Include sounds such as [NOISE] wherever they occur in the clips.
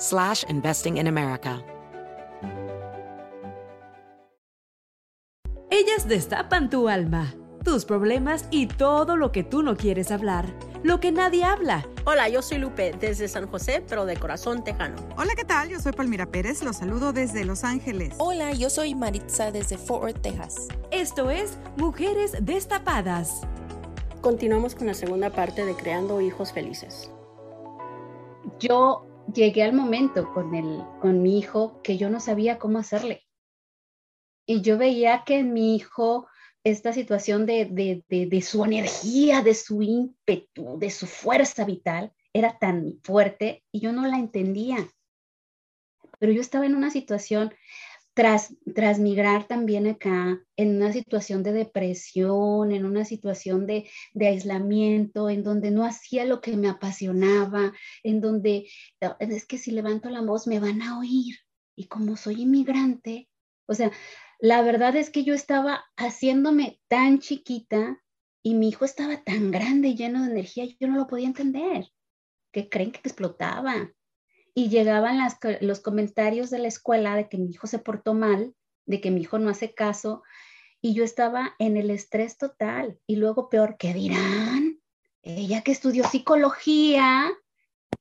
slash investing in America. Ellas destapan tu alma, tus problemas y todo lo que tú no quieres hablar, lo que nadie habla. Hola, yo soy Lupe desde San José, pero de corazón tejano. Hola, ¿qué tal? Yo soy Palmira Pérez, los saludo desde Los Ángeles. Hola, yo soy Maritza desde Fort Worth, Texas. Esto es Mujeres Destapadas. Continuamos con la segunda parte de Creando Hijos Felices. Yo llegué al momento con, el, con mi hijo que yo no sabía cómo hacerle. Y yo veía que en mi hijo esta situación de, de, de, de, su energía, de su ímpetu, de su fuerza vital, era tan fuerte y yo no la entendía. Pero yo estaba en una situación, tras, tras migrar también acá, en una situación de depresión, en una situación de, aislamiento, en donde no hacía lo que me apasionaba, en donde es que si levanto la voz me van a oír. Y como soy inmigrante, o sea, la verdad es que yo estaba haciéndome tan chiquita y mi hijo estaba tan grande y lleno de energía, yo no lo podía entender. que creen que explotaba? Y llegaban las, los comentarios de la escuela de que mi hijo se portó mal, de que mi hijo no hace caso, y yo estaba en el estrés total. Y luego peor, ¿qué dirán? Ella que estudió psicología,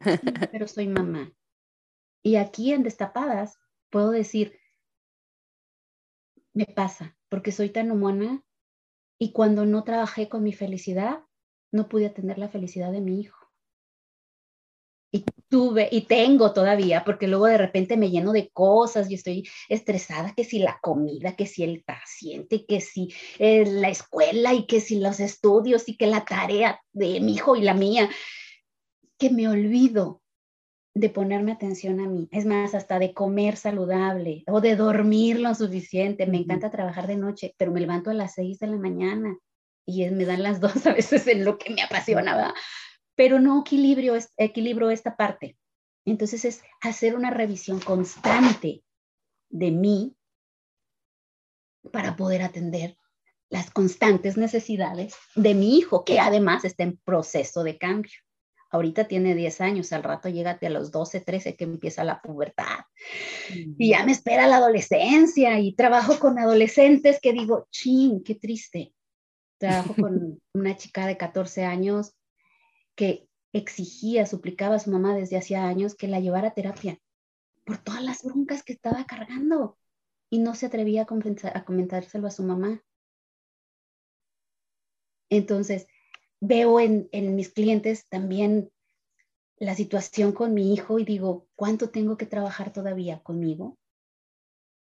[LAUGHS] pero soy mamá. Y aquí en Destapadas puedo decir, me pasa, porque soy tan humana y cuando no trabajé con mi felicidad, no pude atender la felicidad de mi hijo. Y tuve, y tengo todavía, porque luego de repente me lleno de cosas y estoy estresada, que si la comida, que si el paciente, que si eh, la escuela y que si los estudios y que la tarea de mi hijo y la mía, que me olvido de ponerme atención a mí, es más, hasta de comer saludable o de dormir lo suficiente. Me encanta trabajar de noche, pero me levanto a las seis de la mañana y me dan las dos a veces en lo que me apasiona, ¿verdad? Pero no equilibrio, equilibro esta parte. Entonces es hacer una revisión constante de mí para poder atender las constantes necesidades de mi hijo, que además está en proceso de cambio. Ahorita tiene 10 años, al rato llégate a los 12, 13 que empieza la pubertad. Y ya me espera la adolescencia y trabajo con adolescentes que digo, ching, qué triste. Trabajo con [LAUGHS] una chica de 14 años que exigía, suplicaba a su mamá desde hacía años que la llevara a terapia por todas las broncas que estaba cargando y no se atrevía a, a comentárselo a su mamá. Entonces, veo en, en mis clientes también la situación con mi hijo y digo, ¿cuánto tengo que trabajar todavía conmigo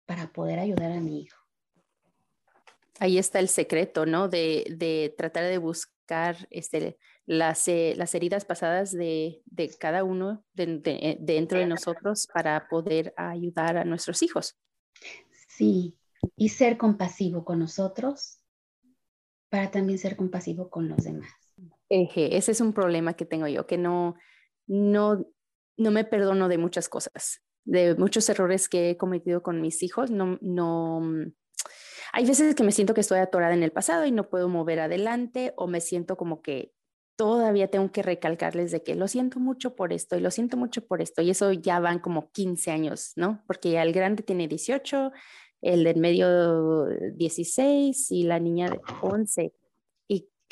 para poder ayudar a mi hijo? Ahí está el secreto, ¿no? De, de tratar de buscar este, las, eh, las heridas pasadas de, de cada uno de, de, dentro de nosotros para poder ayudar a nuestros hijos. Sí, y ser compasivo con nosotros para también ser compasivo con los demás. Eje, ese es un problema que tengo yo, que no, no, no me perdono de muchas cosas, de muchos errores que he cometido con mis hijos. No, no, hay veces que me siento que estoy atorada en el pasado y no puedo mover adelante o me siento como que todavía tengo que recalcarles de que lo siento mucho por esto y lo siento mucho por esto. Y eso ya van como 15 años, ¿no? Porque ya el grande tiene 18, el del medio 16 y la niña de 11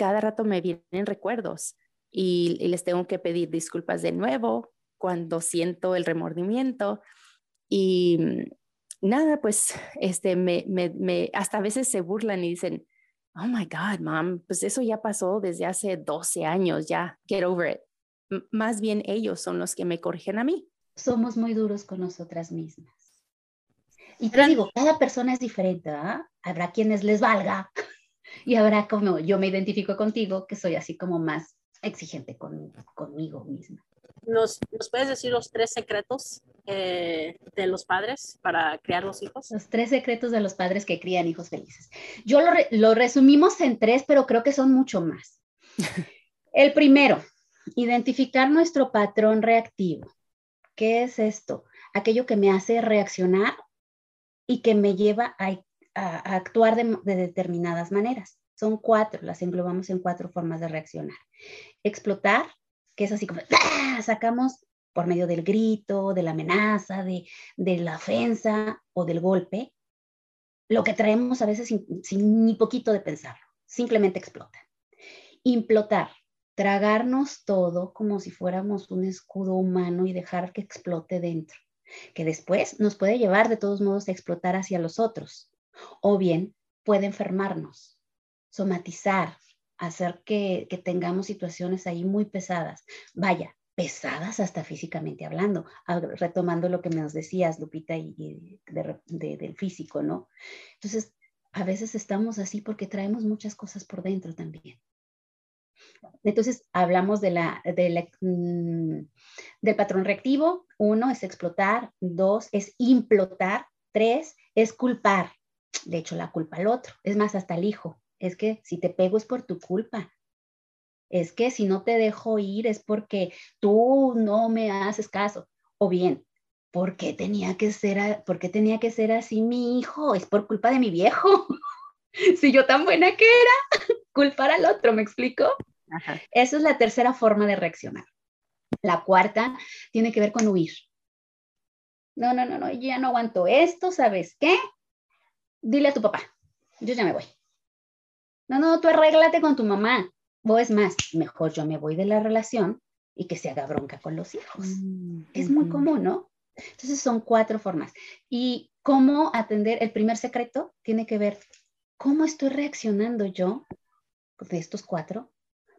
cada rato me vienen recuerdos y, les tengo que pedir disculpas de nuevo cuando siento el remordimiento y, nada, pues, este, me, me, me, hasta a veces se burlan y dicen, oh my God, mom, pues eso ya pasó desde hace 12 años, ya, get over it. más bien ellos son los que me corrigen a mí. Somos muy duros con nosotras mismas. Y te digo, cada persona es diferente, ¿ah? Habrá quienes les valga [LAUGHS] y habrá como yo me identifico contigo, que soy así como más exigente con, conmigo misma. ¿Nos, ¿Nos, puedes decir los tres secretos eh, de los padres para criar los hijos? Los tres secretos de los padres que crían hijos felices. Yo lo, lo resumimos en tres, pero creo que son mucho más. [LAUGHS] El primero, identificar nuestro patrón reactivo. ¿Qué es esto? Aquello que me hace reaccionar y que me lleva a, a, actuar de, de determinadas maneras. Son cuatro, las englobamos en cuatro formas de reaccionar. Explotar, que es así como, ¡ah! sacamos por medio del grito, de la amenaza, de, de, la ofensa o del golpe, lo que traemos a veces sin, sin, ni poquito de pensarlo, simplemente explota. Implotar, tragarnos todo como si fuéramos un escudo humano y dejar que explote dentro, que después nos puede llevar de todos modos a explotar hacia los otros, o bien puede enfermarnos, somatizar, hacer que, tengamos situaciones ahí muy pesadas. Vaya, pesadas hasta físicamente hablando, retomando lo que nos decías, Lupita, y, y de, de, del físico, ¿no? Entonces, a veces estamos así porque traemos muchas cosas por dentro también. Entonces, hablamos de la, de mmm, del patrón reactivo. Uno es explotar, dos es implotar, tres es culpar. De hecho, la culpa al otro, es más, hasta el hijo. Es que si te pego es por tu culpa, es que si no te dejo ir es porque tú no me haces caso. O bien, ¿por qué tenía que ser, por qué tenía que ser así mi hijo? Es por culpa de mi viejo. [LAUGHS] si yo tan buena que era, [LAUGHS] culpar al otro, ¿me explico? Ajá. Esa es la tercera forma de reaccionar. La cuarta tiene que ver con huir. No, no, no, no, yo ya no aguanto esto, ¿sabes qué? Dile a tu papá, yo ya me voy. No, no, tú arréglate con tu mamá. O es más, mejor yo me voy de la relación y que se haga bronca con los hijos. Mm, es muy común, ¿no? Entonces son cuatro formas. Y cómo atender, el primer secreto tiene que ver cómo estoy reaccionando yo de estos cuatro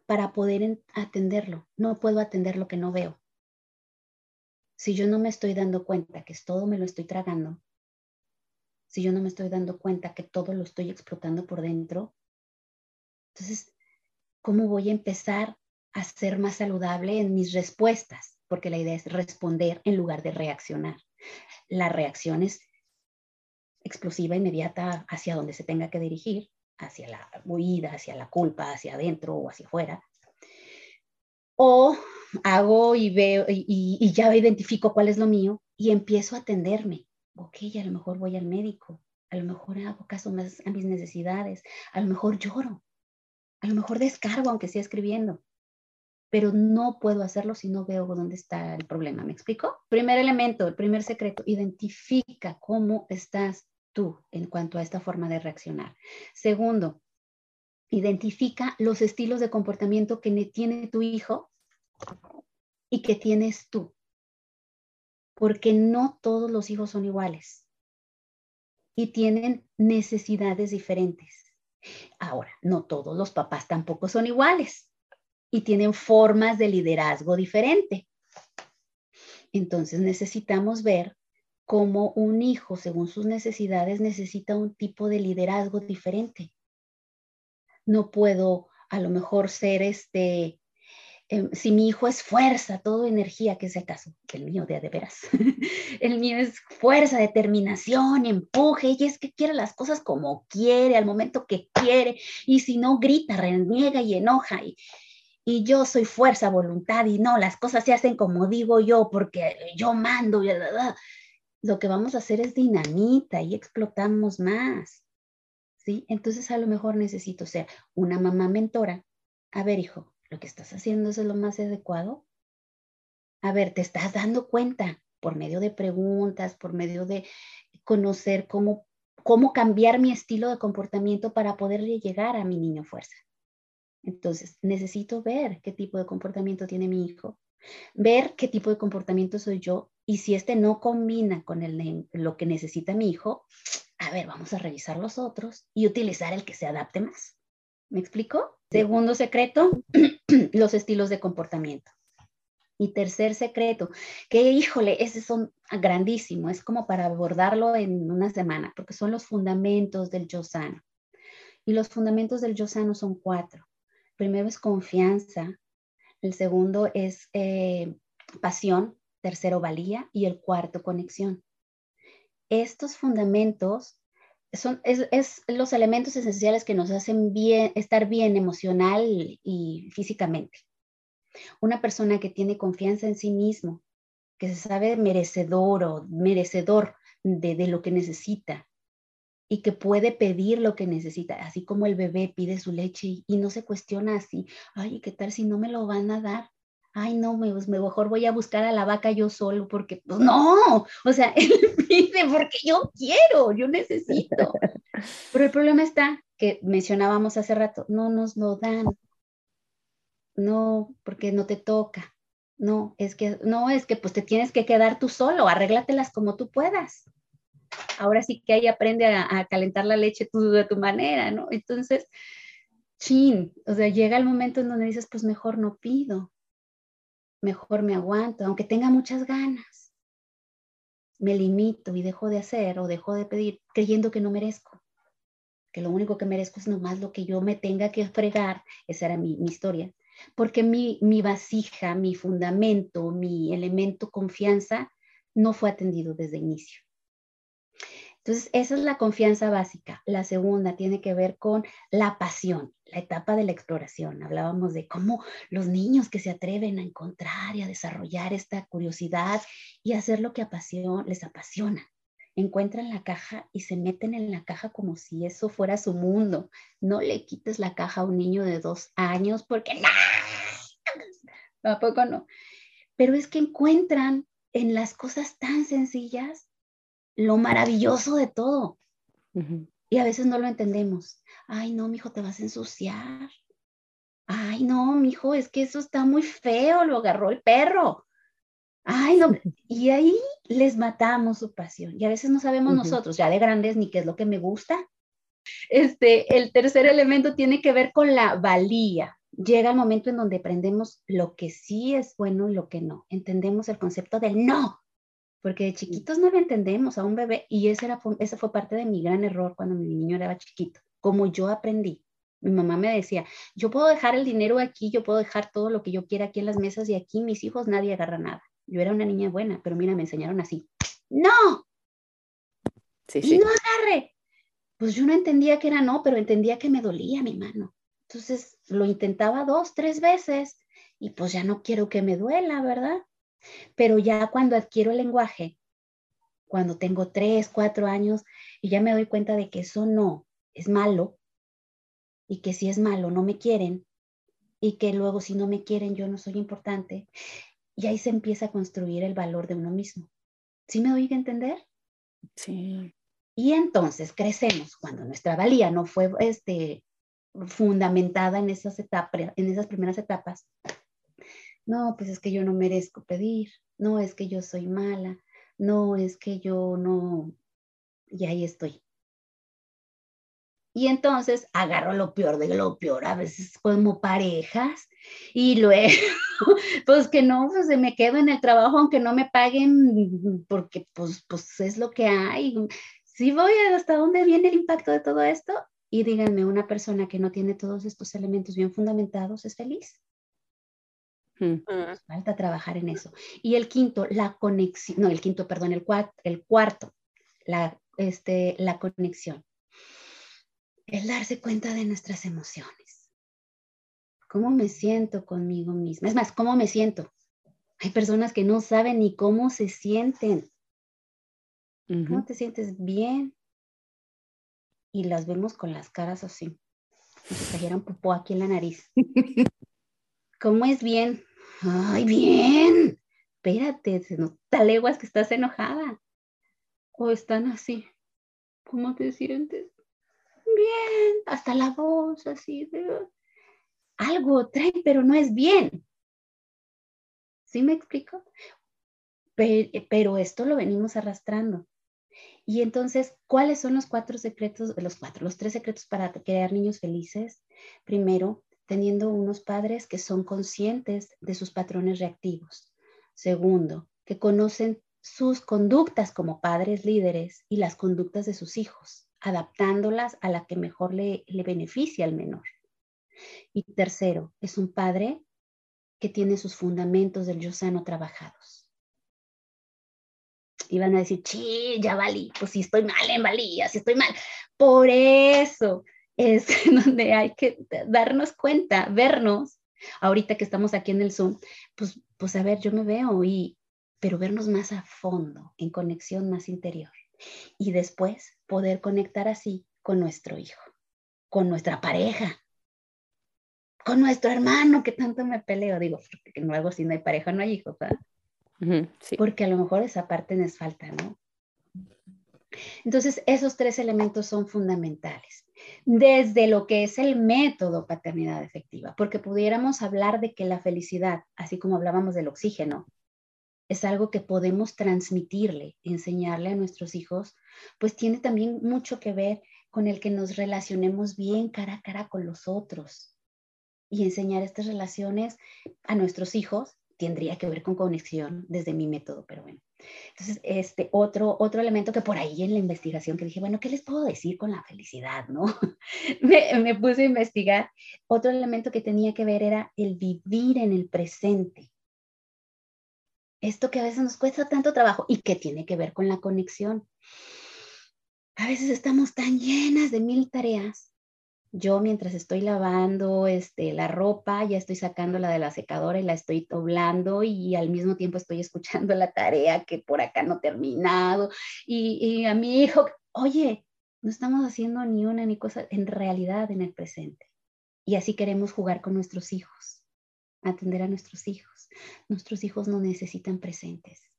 para poder atenderlo. No puedo atender lo que no veo. Si yo no me estoy dando cuenta que todo me lo estoy tragando, si yo no me estoy dando cuenta que todo lo estoy explotando por dentro, entonces cómo voy a empezar a ser más saludable en mis respuestas, porque la idea es responder en lugar de reaccionar. La reacción es explosiva, inmediata, hacia donde se tenga que dirigir, hacia la huida, hacia la culpa, hacia adentro o hacia afuera. O hago y veo y, y, ya identifico cuál es lo mío y empiezo a atenderme. Ok, a lo mejor voy al médico, a lo mejor hago caso más a mis necesidades, a lo mejor lloro, a lo mejor descargo aunque sea escribiendo, pero no puedo hacerlo si no veo dónde está el problema. ¿Me explico? Primer elemento, el primer secreto, identifica cómo estás tú en cuanto a esta forma de reaccionar. Segundo, identifica los estilos de comportamiento que tiene tu hijo y que tienes tú. Porque no todos los hijos son iguales y tienen necesidades diferentes. Ahora, no todos los papás tampoco son iguales y tienen formas de liderazgo diferente. Entonces necesitamos ver cómo un hijo, según sus necesidades, necesita un tipo de liderazgo diferente. No puedo a lo mejor ser este, eh, si mi hijo es fuerza, todo energía, que sea caso, el mío de, de veras, [LAUGHS] el mío es fuerza, determinación, empuje, y es que quiere las cosas como quiere, al momento que quiere, y si no grita, reniega y enoja, y, y yo soy fuerza, voluntad, y no, las cosas se hacen como digo yo, porque yo mando, lo que vamos a hacer es dinamita y explotamos más, ¿sí? Entonces a lo mejor necesito ser una mamá mentora. A ver, hijo, lo que estás haciendo es lo más adecuado? A ver, te estás dando cuenta por medio de preguntas, por medio de conocer cómo, cómo cambiar mi estilo de comportamiento para poderle llegar a mi niño fuerza. Entonces, necesito ver qué tipo de comportamiento tiene mi hijo, ver qué tipo de comportamiento soy yo Y si este no combina con el, lo que necesita mi hijo, a ver, vamos a revisar los otros y utilizar el que se adapte más. ¿Me explico? Segundo secreto, [CLEARS THROAT] [CLEARS THROAT] los estilos de comportamiento. Y tercer secreto, que híjole, ese son grandísimo, es como para abordarlo en una semana, porque son los fundamentos del yo sano. Y los fundamentos del yo sano son cuatro. Primero es confianza, el segundo es eh, pasión, tercero valía y el cuarto conexión. Estos fundamentos son es, los elementos esenciales que nos hacen bien, estar bien emocional y físicamente. Una persona que tiene confianza en sí mismo, que se sabe merecedor o merecedor de, de lo que necesita y que puede pedir lo que necesita, así como el bebé pide su leche y, no se cuestiona así, ay, ¿qué tal si no me lo van a dar? Ay, no, me, pues, mejor voy a buscar a la vaca yo solo, porque pues, no, o sea, [LAUGHS] él pide porque yo quiero, yo necesito. Pero el problema está que mencionábamos hace rato, no nos lo dan, no, porque no te toca, no, es que, no, es que pues te tienes que quedar tú solo, arréglatelas como tú puedas. Ahora sí que ahí aprende a, a calentar la leche tú de tu manera, ¿no? Entonces, chin, o sea, llega el momento en donde dices, pues mejor no pido, mejor me aguanto, aunque tenga muchas ganas. Me limito y dejo de hacer o dejo de pedir creyendo que no merezco, que lo único que merezco es nomás lo que yo me tenga que fregar. Esa era mi, historia. Porque mi, mi vasija, mi fundamento, mi elemento confianza no fue atendido desde inicio. Entonces, esa es la confianza básica. La segunda tiene que ver con la pasión, la etapa de la exploración. Hablábamos de cómo los niños que se atreven a encontrar y a desarrollar esta curiosidad y hacer lo que les apasiona. Encuentran la caja y se meten en la caja como si eso fuera su mundo. No le quites la caja a un niño de dos años porque no, tampoco no. Pero es que encuentran en las cosas tan sencillas lo maravilloso de todo. Y a veces no lo entendemos. Ay, no, mijo, te vas a ensuciar. Ay, no, mijo, es que eso está muy feo, lo agarró el perro. Ay, no. [LAUGHS] Y ahí les matamos su pasión. Y a veces no sabemos nosotros, ya de grandes, ni qué es lo que me gusta. Este, el tercer elemento tiene que ver con la valía. Llega el momento en donde aprendemos lo que sí es bueno y lo que no. Entendemos el concepto del no porque de chiquitos no lo entendemos a un bebé y ese, era, ese fue parte de mi gran error cuando mi niño era chiquito, como yo aprendí. Mi mamá me decía, yo puedo dejar el dinero aquí, yo puedo dejar todo lo que yo quiera aquí en las mesas y aquí mis hijos nadie agarra nada. Yo era una niña buena, pero mira, me enseñaron así. No. Sí, sí. Y no agarre. Pues yo no entendía que era no, pero entendía que me dolía mi mano. Entonces lo intentaba dos, tres veces y pues ya no quiero que me duela, ¿verdad? Pero ya cuando adquiero el lenguaje, cuando tengo tres, cuatro años, y ya me doy cuenta de que eso no es malo, y que si es malo no me quieren, y que luego si no me quieren yo no soy importante, y ahí se empieza a construir el valor de uno mismo. ¿Sí me doy a entender? Sí. Y entonces crecemos cuando nuestra valía no fue este, fundamentada en esas, etapas, en esas primeras etapas no, pues es que yo no merezco pedir, no es que yo soy mala, no es que yo no, y ahí estoy. Y entonces agarro lo peor de lo peor, a veces como parejas, y luego, [LAUGHS] pues que no, pues me quedo en el trabajo aunque no me paguen, porque pues, pues es lo que hay. Si voy hasta dónde viene el impacto de todo esto, y díganme, una persona que no tiene todos estos elementos bien fundamentados es feliz. Mm. Falta trabajar en eso. Y el quinto, la conexión, no, el quinto, perdón, el, cuarto, el cuarto, la, este, la conexión. El darse cuenta de nuestras emociones. ¿Cómo me siento conmigo misma? Es más, ¿cómo me siento? Hay personas que no saben ni cómo se sienten. ¿Cómo te sientes bien? Y las vemos con las caras así. Como si trajeran popó aquí en la nariz. [LAUGHS] ¿Cómo es bien? Ay, bien. Espérate, se nota leguas que estás enojada. O están así. ¿Cómo te sientes? Bien, hasta la voz así de algo trae, pero no es bien. ¿Sí me explico? pero esto lo venimos arrastrando. Y entonces, ¿cuáles son los cuatro secretos, los cuatro, los tres secretos para crear niños felices? Primero, teniendo unos padres que son conscientes de sus patrones reactivos. Segundo, que conocen sus conductas como padres líderes y las conductas de sus hijos, adaptándolas a la que mejor le, beneficia al menor. Y tercero, es un padre que tiene sus fundamentos del yo sano trabajados. Y van a decir, sí, ya valí, pues si estoy mal en valía, si estoy mal. Por eso es [LAUGHS] donde hay que darnos cuenta, vernos. Ahorita que estamos aquí en el Zoom, pues, pues a ver, yo me veo y, pero vernos más a fondo, en conexión más interior. Y después poder conectar así con nuestro hijo, con nuestra pareja, con nuestro hermano que tanto me peleo. Digo, porque luego si no hay pareja no hay hijo, ¿verdad? Porque a lo mejor esa parte nos falta, ¿no? Entonces, esos tres elementos son fundamentales. Desde lo que es el método paternidad efectiva, porque pudiéramos hablar de que la felicidad, así como hablábamos del oxígeno, es algo que podemos transmitirle, enseñarle a nuestros hijos, pues tiene también mucho que ver con el que nos relacionemos bien cara a cara con los otros y enseñar estas relaciones a nuestros hijos tendría que ver con conexión desde mi método, pero bueno. Entonces, este otro, otro elemento que por ahí en la investigación que dije, bueno, ¿qué les puedo decir con la felicidad? ¿no? [LAUGHS] me, me puse a investigar. Otro elemento que tenía que ver era el vivir en el presente esto que a veces nos cuesta tanto trabajo y que tiene que ver con la conexión. A veces estamos tan llenas de mil tareas. Yo mientras estoy lavando este, la ropa, ya estoy sacándola de la secadora y la estoy doblando y al mismo tiempo estoy escuchando la tarea que por acá no he terminado. Y, y a mi hijo, oye, no estamos haciendo ni una ni cosa en realidad en el presente. Y así queremos jugar con nuestros hijos, atender a nuestros hijos. Nuestros hijos no necesitan presentes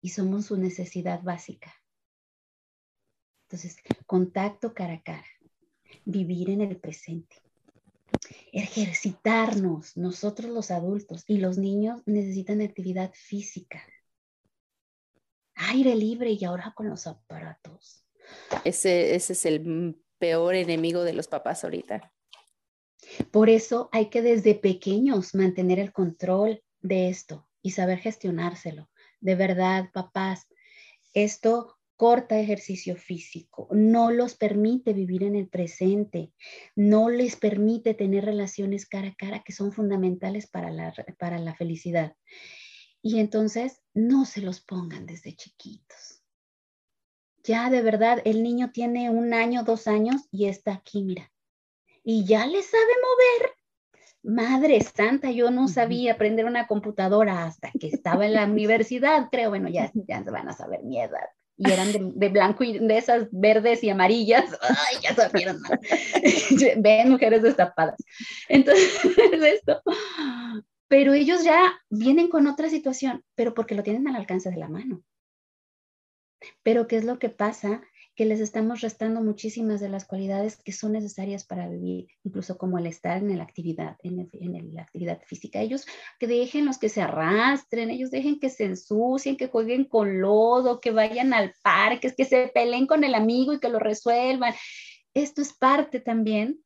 y somos su necesidad básica. Entonces, contacto cara a cara, vivir en el presente, ejercitarnos, nosotros los adultos y los niños necesitan actividad física, aire libre y ahora con los aparatos. Ese, ese es el peor enemigo de los papás ahorita. Por eso hay que desde pequeños mantener el control de esto y saber gestionárselo. De verdad, papás, esto corta ejercicio físico, no los permite vivir en el presente, no les permite tener relaciones cara a cara que son fundamentales para la, para la felicidad. Y entonces no se los pongan desde chiquitos. Ya de verdad, el niño tiene un año, dos años y está aquí, mira, y ya le sabe mover. Madre santa, yo no sabía aprender una computadora hasta que estaba en la [LAUGHS] universidad, creo, bueno, ya, ya se van a saber mi edad. Y eran de, blanco y de esas verdes y amarillas. Ay, ya sabieron. [LAUGHS] Ven, mujeres destapadas. Entonces, [LAUGHS] esto. Pero ellos ya vienen con otra situación, pero porque lo tienen al alcance de la mano. Pero ¿qué es lo que pasa? Que les estamos restando muchísimas de las cualidades que son necesarias para vivir, incluso como el estar en la actividad, en, la actividad física. Ellos que dejen los que se arrastren, ellos dejen que se ensucien, que jueguen con lodo, que vayan al parque, que se peleen con el amigo y que lo resuelvan. Esto es parte también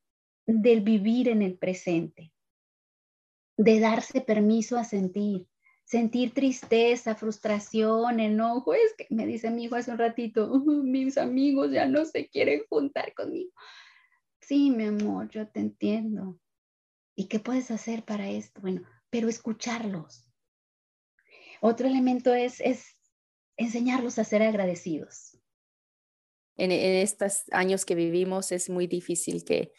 del vivir en el presente, de darse permiso a sentir, sentir tristeza, frustración, enojo. Es que me dice mi hijo hace un ratito, mis amigos ya no se quieren juntar conmigo. Sí, mi amor, yo te entiendo. ¿Y qué puedes hacer para esto? Bueno, pero escucharlos. Otro elemento es, es enseñarlos a ser agradecidos. En, en, estos años que vivimos es muy difícil que,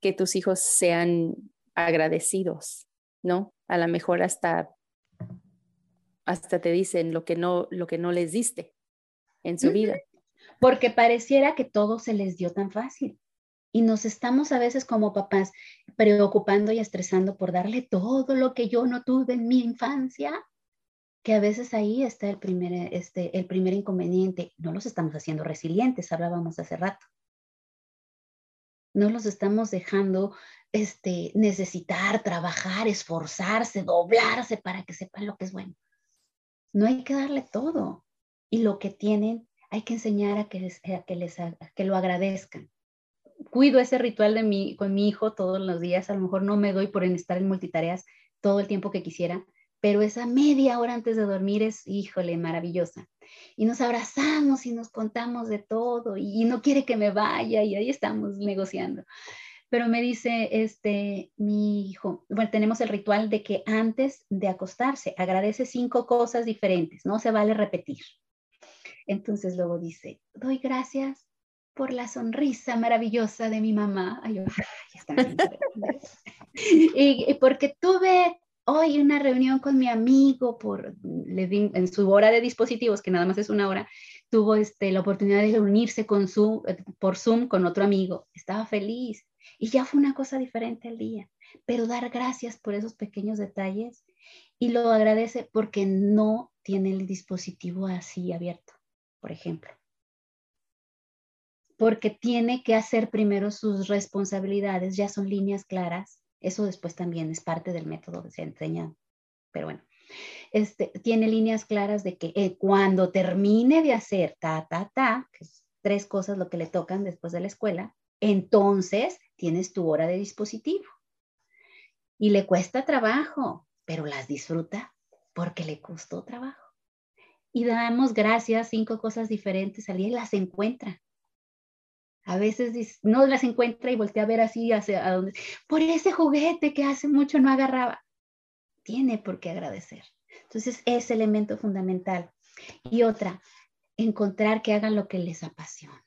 que tus hijos sean agradecidos, ¿no? A lo mejor hasta hasta te dicen lo que no, lo que no les diste en su vida. Porque pareciera que todo se les dio tan fácil. Y nos estamos a veces como papás preocupando y estresando por darle todo lo que yo no tuve en mi infancia, que a veces ahí está el primer, este, el primer inconveniente. No los estamos haciendo resilientes, hablábamos hace rato. No los estamos dejando este, necesitar, trabajar, esforzarse, doblarse para que sepan lo que es bueno No hay que darle todo. Y lo que tienen, hay que enseñar a que, les, que, les, que lo agradezcan. Cuido ese ritual de mi, con mi hijo todos los días. A lo mejor no me doy por estar en multitareas todo el tiempo que quisiera, pero esa media hora antes de dormir es, híjole, maravillosa. Y nos abrazamos y nos contamos de todo y no quiere que me vaya y ahí estamos negociando. Pero me dice, este, mi hijo, bueno, tenemos el ritual de que antes de acostarse agradece cinco cosas diferentes, no se vale repetir. Entonces luego dice, doy gracias por la sonrisa maravillosa de mi mamá. Ay, y, porque tuve hoy una reunión con mi amigo por, en su hora de dispositivos, que nada más es una hora, tuvo este, la oportunidad de reunirse con su, por Zoom con otro amigo. Estaba feliz y ya fue una cosa diferente el día. Pero dar gracias por esos pequeños detalles y lo agradece porque no tiene el dispositivo así abierto, por ejemplo. Porque tiene que hacer primero sus responsabilidades, ya son líneas claras eso después también es parte del método que se enseña, pero bueno. Este, tiene líneas claras de que eh, cuando termine de hacer ta, ta, ta, que es tres cosas lo que le tocan después de la escuela, entonces tienes tu hora de dispositivo. Y le cuesta trabajo, pero las disfruta porque le costó trabajo. Y damos gracias, cinco cosas diferentes al las encuentra. A veces no las encuentra y voltea a ver así hacia donde, por ese juguete que hace mucho no agarraba. Tiene por qué agradecer. Entonces, es elemento fundamental. Y otra, encontrar que hagan lo que les apasiona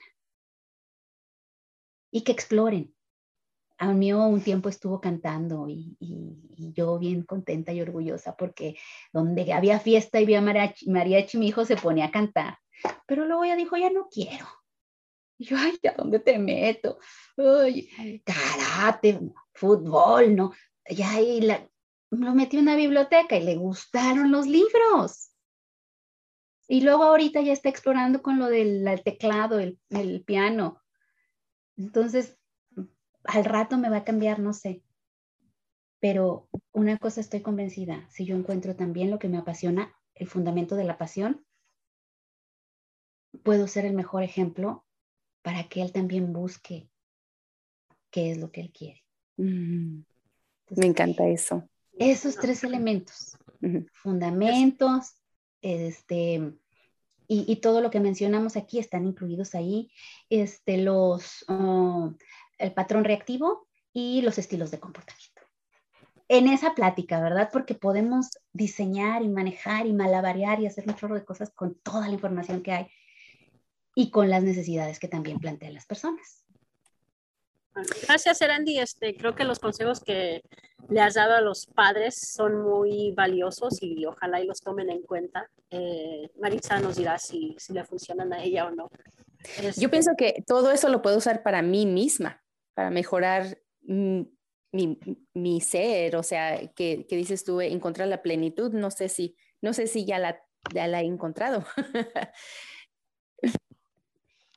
y que exploren. A mí un tiempo estuvo cantando y, y, yo bien contenta y orgullosa porque donde había fiesta y había mariachi, mariachi, mi hijo se ponía a cantar. Pero luego ya dijo, ya no quiero y yo, ay, ¿a dónde te meto? Ay, karate, fútbol, ¿no? Ya ahí la, lo metí en una biblioteca y le gustaron los libros. Y luego ahorita ya está explorando con lo del teclado, el, el piano. Entonces, al rato me va a cambiar, no sé. Pero una cosa estoy convencida, si yo encuentro también lo que me apasiona, el fundamento de la pasión, puedo ser el mejor ejemplo para que él también busque qué es lo que él quiere. Mm, me encanta eso. Esos tres elementos, fundamentos, este, y, todo lo que mencionamos aquí están incluidos ahí, este, los, oh, el patrón reactivo y los estilos de comportamiento. En esa plática, ¿verdad? Porque podemos diseñar y manejar y malabarear y hacer un chorro de cosas con toda la información que hay y con las necesidades que también plantean las personas. Gracias, Erandi. Este, creo que los consejos que le has dado a los padres son muy valiosos y ojalá y los tomen en cuenta. Eh, Maritza nos dirá si, si le funcionan a ella o no. Yo este pienso que todo eso lo puedo usar para mí misma, para mejorar mi, mi, ser, o sea, que, que, dices tú, encontrar la plenitud, no sé si, no sé si ya la, ya la he encontrado. [LAUGHS]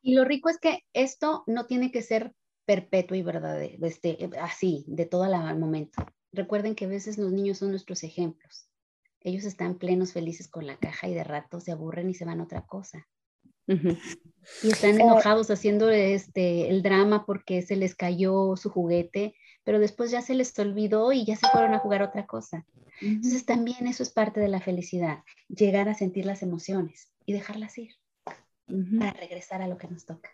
Y lo rico es que esto no tiene que ser perpetuo y verdadero, este, así, de todo el momento. Recuerden que a veces los niños son nuestros ejemplos. Ellos están plenos, felices con la caja y de rato se aburren y se van a otra cosa. Y están eh, enojados haciendo este, el drama porque se les cayó su juguete, pero después ya se les olvidó y ya se fueron a jugar otra cosa. Entonces también eso es parte de la felicidad, llegar a sentir las emociones y dejarlas ir para regresar a lo que nos toca.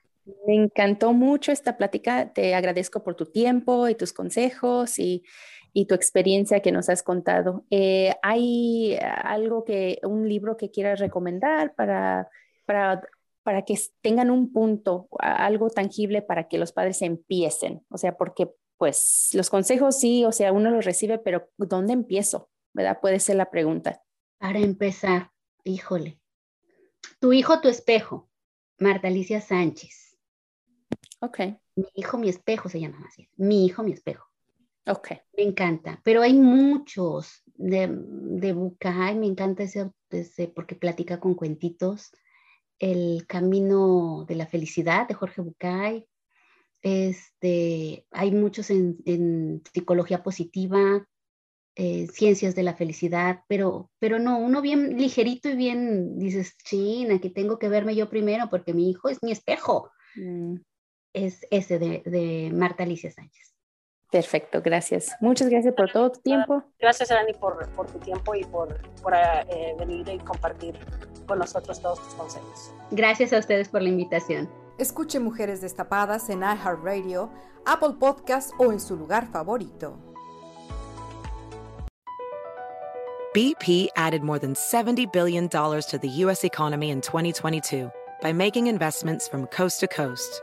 Me encantó mucho esta plática. Te agradezco por tu tiempo y tus consejos y, y tu experiencia que nos has contado. Eh, ¿Hay algo que, un libro que quieras recomendar para, para, para que tengan un punto, algo tangible para que los padres empiecen? O sea, porque pues los consejos sí, o sea, uno los recibe, pero ¿dónde empiezo? ¿Verdad? Puede ser la pregunta. Para empezar, híjole, tu hijo, tu espejo. Marta Alicia Sánchez. Ok. Mi hijo, mi espejo se llama así. Mi hijo, mi espejo. Ok. Me encanta. Pero hay muchos de, de Bucay. Me encanta ese, porque platica con cuentitos. El camino de la felicidad de Jorge Bucay. Este, hay muchos en, en psicología positiva. eh, ciencias de la felicidad, pero, pero no, uno bien ligerito y bien dices, china, que tengo que verme yo primero porque mi hijo es mi espejo. Mm. Es ese de, de Marta Alicia Sánchez. Perfecto, gracias. Muchas gracias por todo tu tiempo. Gracias, Dani, por, por tu tiempo y por, por eh, venir y compartir con nosotros todos tus consejos. Gracias a ustedes por la invitación. Escuche Mujeres Destapadas en iHeartRadio, Apple Podcast o en su lugar favorito. BP added more than $70 billion to the U.S. economy in 2022 by making investments from coast to coast.